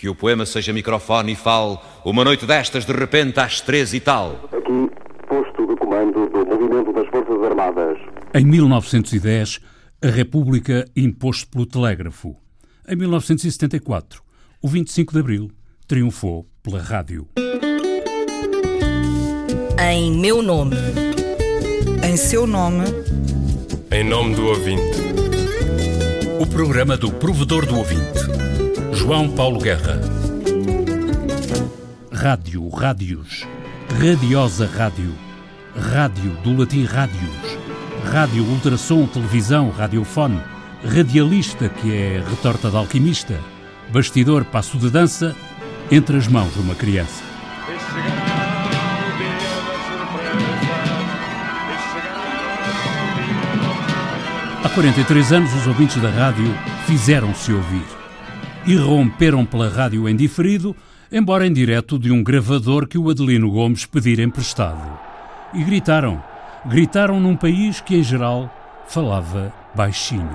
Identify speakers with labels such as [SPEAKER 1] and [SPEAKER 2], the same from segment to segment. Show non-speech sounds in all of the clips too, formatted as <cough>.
[SPEAKER 1] Que o poema seja microfone e fale uma noite destas de repente às três e tal.
[SPEAKER 2] Aqui, posto de comando do movimento das Forças Armadas.
[SPEAKER 3] Em 1910, a República imposto pelo telégrafo. Em 1974, o 25 de Abril triunfou pela rádio.
[SPEAKER 4] Em meu nome.
[SPEAKER 5] Em seu nome.
[SPEAKER 6] Em nome do ouvinte.
[SPEAKER 3] O programa do provedor do ouvinte. João Paulo Guerra. Rádio, rádios. Radiosa rádio. Rádio, do latim rádios. Rádio, ultrassom, televisão, radiofone. Radialista, que é retorta de alquimista. Bastidor, passo de dança. Entre as mãos de uma criança. Há 43 anos, os ouvintes da rádio fizeram-se ouvir. E romperam pela rádio em diferido, embora em direto de um gravador que o Adelino Gomes pedira emprestado. E gritaram. Gritaram num país que, em geral, falava baixinho.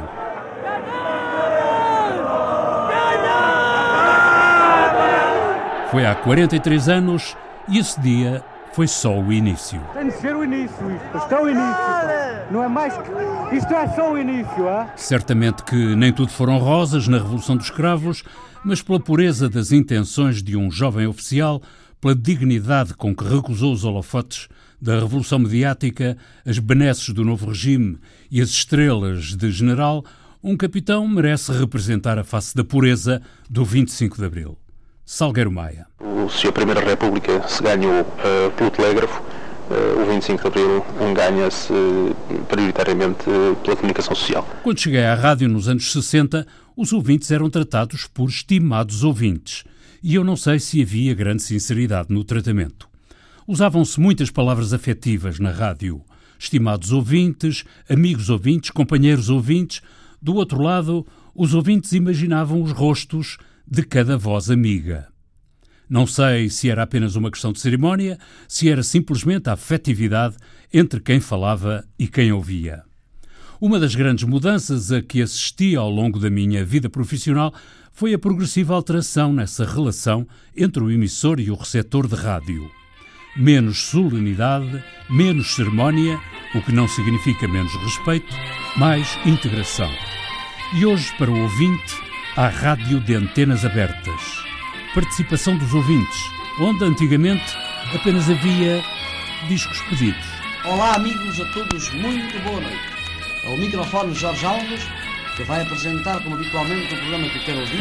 [SPEAKER 3] Foi há 43 anos e esse dia foi só o início.
[SPEAKER 7] Tem de ser o início, isto. Isto é o início. Não é mais que. Isto é só o início, é?
[SPEAKER 3] Certamente que nem tudo foram rosas na Revolução dos Escravos, mas pela pureza das intenções de um jovem oficial, pela dignidade com que recusou os holofotes da Revolução Mediática, as benesses do novo regime e as estrelas de general, um capitão merece representar a face da pureza do 25 de Abril. Salgueiro Maia.
[SPEAKER 8] Se a Primeira República se ganhou eh, pelo telégrafo, eh, o 25 de Abril ganha-se eh, prioritariamente pela comunicação social.
[SPEAKER 3] Quando cheguei à rádio nos anos 60, os ouvintes eram tratados por estimados ouvintes, e eu não sei se havia grande sinceridade no tratamento. Usavam-se muitas palavras afetivas na rádio. Estimados ouvintes, amigos ouvintes, companheiros ouvintes. Do outro lado, os ouvintes imaginavam os rostos de cada voz amiga. Não sei se era apenas uma questão de cerimónia, se era simplesmente a afetividade entre quem falava e quem ouvia. Uma das grandes mudanças a que assisti ao longo da minha vida profissional foi a progressiva alteração nessa relação entre o emissor e o receptor de rádio. Menos solenidade, menos cerimónia, o que não significa menos respeito, mais integração. E hoje, para o ouvinte, há rádio de antenas abertas. Participação dos ouvintes, onde antigamente apenas havia discos pedidos.
[SPEAKER 9] Olá, amigos a todos, muito boa noite. Ao microfone Jorge Alves, que vai apresentar, como habitualmente, o programa que quero ouvir.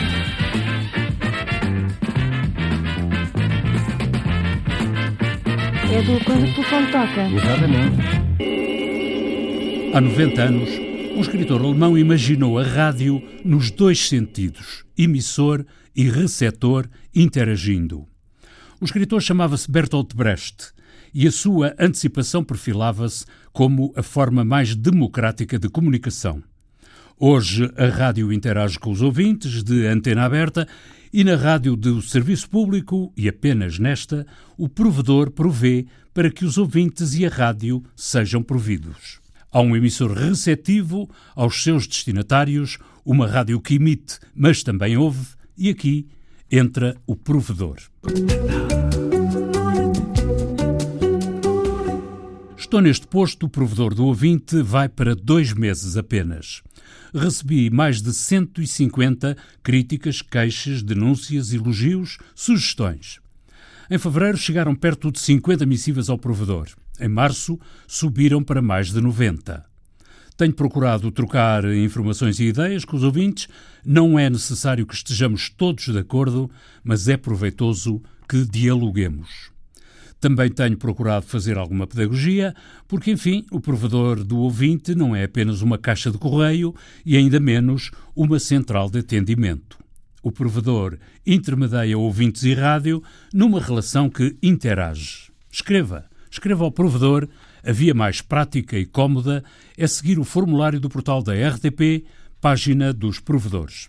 [SPEAKER 10] É do quando o telefone toca.
[SPEAKER 3] Há 90 anos, um escritor alemão imaginou a rádio nos dois sentidos, emissor e receptor interagindo. O escritor chamava-se Bertolt Brecht e a sua antecipação perfilava-se como a forma mais democrática de comunicação. Hoje a rádio interage com os ouvintes de antena aberta e na rádio do serviço público, e apenas nesta, o provedor provê para que os ouvintes e a rádio sejam providos. Há um emissor receptivo aos seus destinatários, uma rádio que imite, mas também ouve, e aqui entra o provedor. Estou neste posto, o provedor do ouvinte vai para dois meses apenas. Recebi mais de 150 críticas, queixas, denúncias, elogios, sugestões. Em fevereiro chegaram perto de 50 missivas ao provedor. Em março subiram para mais de 90. Tenho procurado trocar informações e ideias com os ouvintes. Não é necessário que estejamos todos de acordo, mas é proveitoso que dialoguemos. Também tenho procurado fazer alguma pedagogia, porque, enfim, o provedor do ouvinte não é apenas uma caixa de correio e ainda menos uma central de atendimento. O provedor intermedia ouvintes e rádio numa relação que interage. Escreva, escreva ao provedor. A via mais prática e cómoda é seguir o formulário do portal da RTP, página dos provedores.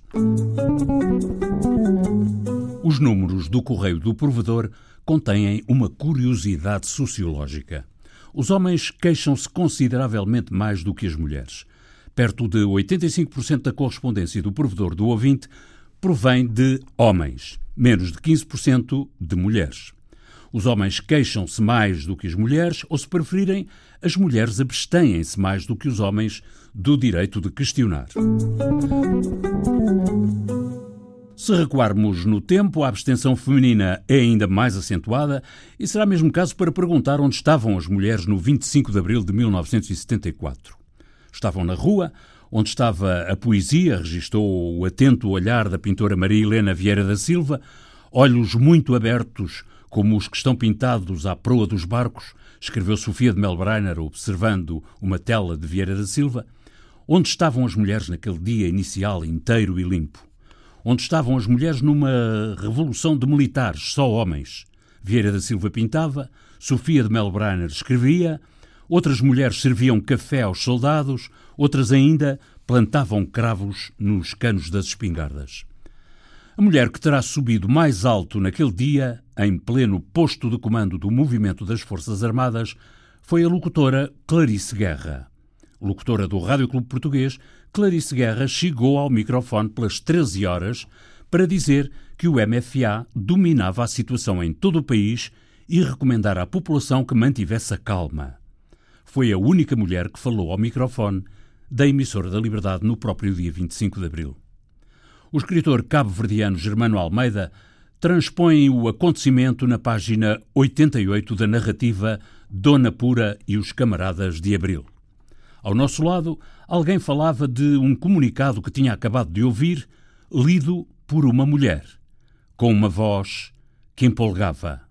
[SPEAKER 3] Os números do correio do provedor contêm uma curiosidade sociológica. Os homens queixam-se consideravelmente mais do que as mulheres. Perto de 85% da correspondência do provedor do ouvinte provém de homens. menos de 15% de mulheres. Os homens queixam-se mais do que as mulheres, ou, se preferirem, as mulheres abstêm-se mais do que os homens do direito de questionar. Se recuarmos no tempo, a abstenção feminina é ainda mais acentuada e será mesmo caso para perguntar onde estavam as mulheres no 25 de abril de 1974. Estavam na rua, onde estava a poesia, registou o atento olhar da pintora Maria Helena Vieira da Silva, olhos muito abertos, como os que estão pintados à proa dos barcos, escreveu Sofia de Melbreiner observando uma tela de Vieira da Silva. Onde estavam as mulheres naquele dia inicial inteiro e limpo? Onde estavam as mulheres numa revolução de militares, só homens? Vieira da Silva pintava, Sofia de Melbreiner escrevia, outras mulheres serviam café aos soldados, outras ainda plantavam cravos nos canos das espingardas. A mulher que terá subido mais alto naquele dia, em pleno posto de comando do movimento das Forças Armadas, foi a locutora Clarice Guerra. Locutora do Rádio Clube Português, Clarice Guerra chegou ao microfone pelas 13 horas para dizer que o MFA dominava a situação em todo o país e recomendar à população que mantivesse a calma. Foi a única mulher que falou ao microfone da emissora da Liberdade no próprio dia 25 de abril. O escritor cabo-verdiano Germano Almeida transpõe o acontecimento na página 88 da narrativa Dona Pura e os Camaradas de Abril. Ao nosso lado, alguém falava de um comunicado que tinha acabado de ouvir, lido por uma mulher, com uma voz que empolgava.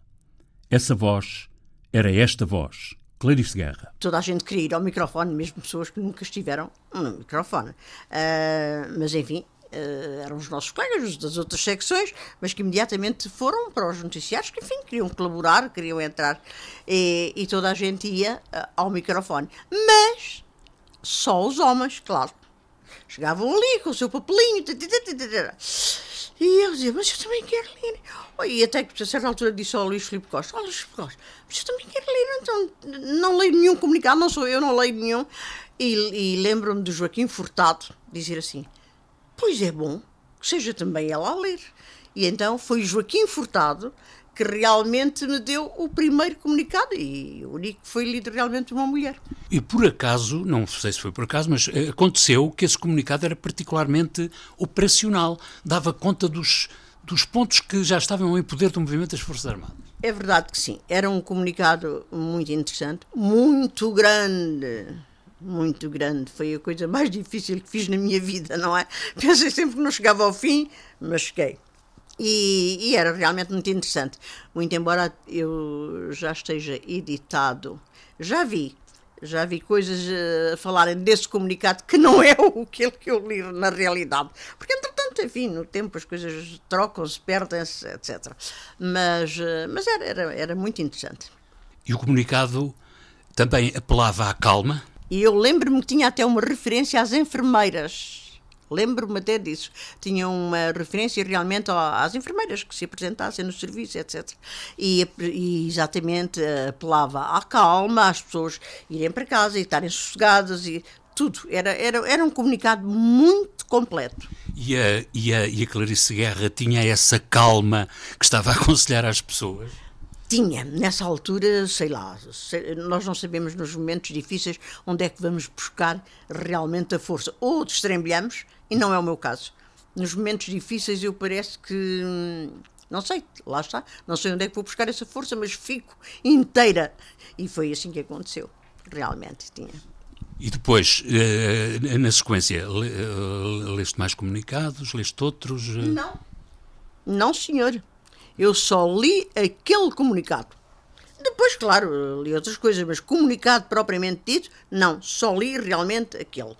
[SPEAKER 3] Essa voz era esta voz. Clarice Guerra.
[SPEAKER 11] Toda a gente queria ir ao microfone, mesmo pessoas que nunca estiveram no microfone. Uh, mas enfim, eram os nossos colegas das outras secções, mas que imediatamente foram para os noticiários, que enfim, queriam colaborar, queriam entrar, e, e toda a gente ia uh, ao microfone. Mas só os homens, claro. Chegavam ali com o seu papelinho, e eu dizia, mas eu também quero ler. E até que a certa altura disse ao Luís Filipe Costa, olha Luís Filipe Costa, mas eu também quero ler, então não leio nenhum comunicado, não sou eu, não leio nenhum. E, e lembro-me de Joaquim Furtado dizer assim, Pois é bom que seja também ela a ler. E então foi Joaquim Furtado que realmente me deu o primeiro comunicado e o único que foi lido realmente uma mulher.
[SPEAKER 3] E por acaso, não sei se foi por acaso, mas eh, aconteceu que esse comunicado era particularmente operacional, dava conta dos, dos pontos que já estavam em poder do movimento das Forças Armadas.
[SPEAKER 11] É verdade que sim, era um comunicado muito interessante, muito grande muito grande. Foi a coisa mais difícil que fiz na minha vida, não é? Pensei sempre que não chegava ao fim, mas cheguei. E, e, era realmente muito interessante. Muito embora eu já esteja editado, já vi, já vi coisas a falarem desse comunicado que não é o que eu li na realidade. Porque, entretanto, enfim, no tempo as coisas trocam-se, perdem-se, etc. Mas, uh, mas era, era, era muito interessante.
[SPEAKER 3] E o comunicado também apelava à calma?
[SPEAKER 11] E eu lembro-me que tinha até uma referência às enfermeiras. Lembro-me até disso. Tinha uma referência realmente às enfermeiras que se apresentassem no serviço, etc. E, e exatamente apelava à calma, às pessoas irem para casa e estarem sossegadas e tudo. Era, era, era um comunicado muito completo.
[SPEAKER 3] E a, e, a, e a Clarice Guerra tinha essa calma que estava a aconselhar às pessoas?
[SPEAKER 11] Tinha, nessa altura, sei lá, nós não sabemos nos momentos difíceis onde é que vamos buscar realmente a força. Ou destrembilhamos, e não é o meu caso. Nos momentos difíceis eu parece que, não sei, lá está, não sei onde é que vou buscar essa força, mas fico inteira. E foi assim que aconteceu, realmente tinha.
[SPEAKER 3] E depois, eh, na sequência, eh, leste mais comunicados, leste outros?
[SPEAKER 11] Não, não senhor. Eu só li aquele comunicado. Depois, claro, li outras coisas, mas comunicado propriamente dito, não, só li realmente aquele.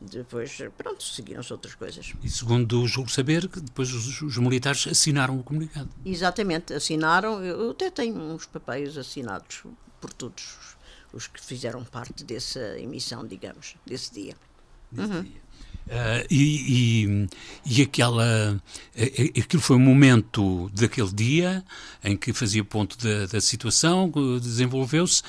[SPEAKER 11] Depois, pronto, seguiram-se outras coisas.
[SPEAKER 3] E segundo julgo saber, que depois os, os, militares assinaram o comunicado.
[SPEAKER 11] Exatamente, assinaram. Eu até tenho uns papéis assinados por todos os, os que fizeram parte dessa emissão, digamos, desse dia.
[SPEAKER 3] Desse uhum. dia. Uh, e, e, e, aquela, aquilo foi um momento daquele dia em que fazia ponto da, da situação, desenvolveu-se,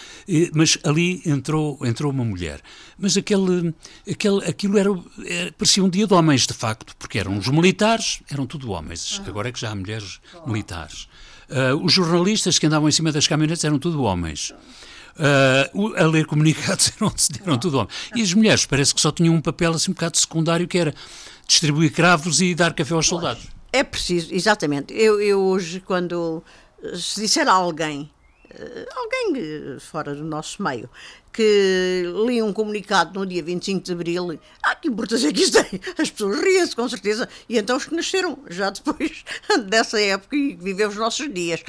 [SPEAKER 3] mas ali entrou, entrou uma mulher. Mas aquele, aquele, aquilo era, era, parecia um dia de homens, de facto, porque eram os militares, eram tudo homens, agora é que já há mulheres militares. Uh, os jornalistas que andavam em cima das caminhonetes eram tudo homens. Uh, a ler comunicados <laughs> eram, eram tudo homens. E as mulheres parece que só tinham um papel assim um bocado secundário que era distribuir cravos e dar café aos soldados.
[SPEAKER 11] É preciso, exatamente. Eu, eu hoje, quando se disser a alguém, uh, alguém fora do nosso meio, que li um comunicado no dia 25 de Abril, ah, que importância é que isto tem? <laughs> As pessoas riem-se, com certeza, e então os que nasceram já <laughs> depois dessa época e viveu os nossos dias.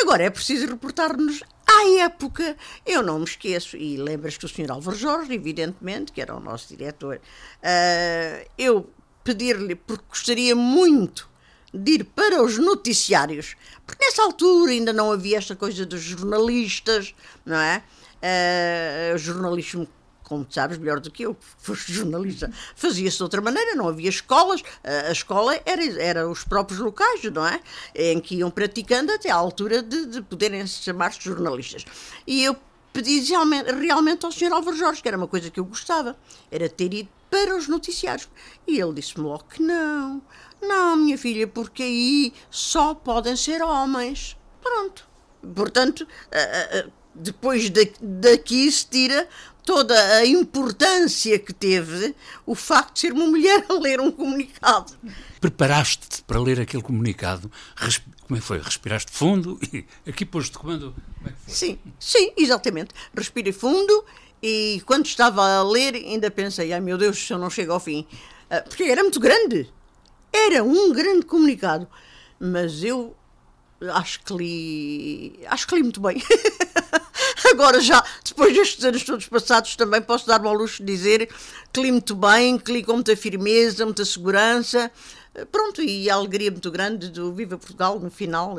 [SPEAKER 11] Agora é preciso reportar-nos à época. Eu não me esqueço, e lembras que o Sr. Álvaro Jorge, evidentemente, que era o nosso diretor, uh, eu pedir-lhe, porque gostaria muito de ir para os noticiários, porque nessa altura ainda não havia esta coisa dos jornalistas, não é? Uh, jornalismo como sabes melhor do que eu, foste jornalista, fazia-se de outra maneira, não havia escolas, a escola era, era os próprios locais, não é? Em que iam praticando até à altura de, de poderem chamar-se jornalistas. E eu pedi realmente ao Sr. Álvaro Jorge, que era uma coisa que eu gostava, era ter ido para os noticiários. E ele disse-me logo que não, não, minha filha, porque aí só podem ser homens. Pronto. Portanto, depois daqui se tira toda a importância que teve o facto de ser uma mulher a ler um comunicado.
[SPEAKER 3] Preparaste-te para ler aquele comunicado? Como é que foi? Respiraste fundo e aqui pôs-te comando? Como é que foi?
[SPEAKER 11] Sim, sim, exatamente. Respirei fundo e quando estava a ler ainda pensei, ai meu Deus, se eu não chego ao fim. Ah, porque era muito grande. Era um grande comunicado. Mas eu acho que li. Acho que li muito bem. <laughs> Agora já, depois destes anos todos passados, também posso dar-me ao luxo de dizer que li muito bem, que li com muita firmeza, muita segurança. Pronto, e a alegria muito grande do Viva Portugal no final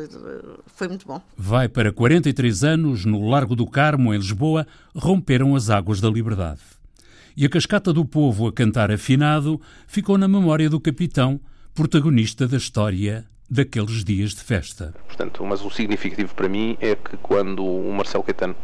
[SPEAKER 11] foi muito bom.
[SPEAKER 3] Vai para 43 anos, no Largo do Carmo, em Lisboa, romperam as águas da liberdade. E a cascata do povo a cantar afinado ficou na memória do capitão, protagonista da história daqueles dias de festa.
[SPEAKER 8] Portanto, mas o significativo para mim é que quando o Marcelo Caetano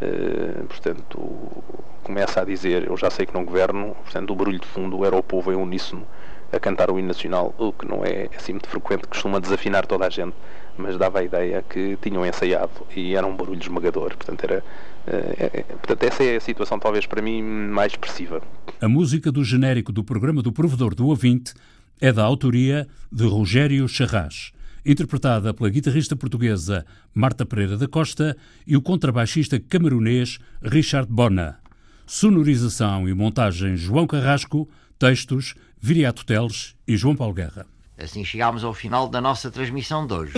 [SPEAKER 8] Uh, portanto, começa a dizer: Eu já sei que não governo. Portanto, o barulho de fundo era o povo em uníssono a cantar o hino nacional, o que não é assim muito frequente, costuma desafinar toda a gente, mas dava a ideia que tinham ensaiado e era um barulho esmagador. Portanto, era, uh, é, portanto, essa é a situação, talvez para mim, mais expressiva.
[SPEAKER 3] A música do genérico do programa do Provedor do Ouvinte é da autoria de Rogério Charras, interpretada pela guitarrista portuguesa Marta Pereira da Costa e o contrabaixista camerunês Richard Bona. Sonorização e montagem João Carrasco, textos Viriato Teles e João Paulo Guerra.
[SPEAKER 12] Assim chegámos ao final da nossa transmissão de hoje.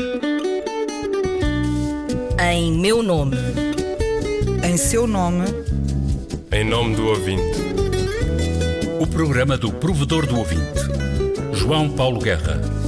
[SPEAKER 4] Em meu nome.
[SPEAKER 5] Em seu nome.
[SPEAKER 6] Em nome do ouvinte.
[SPEAKER 3] O programa do provedor do ouvinte João Paulo Guerra.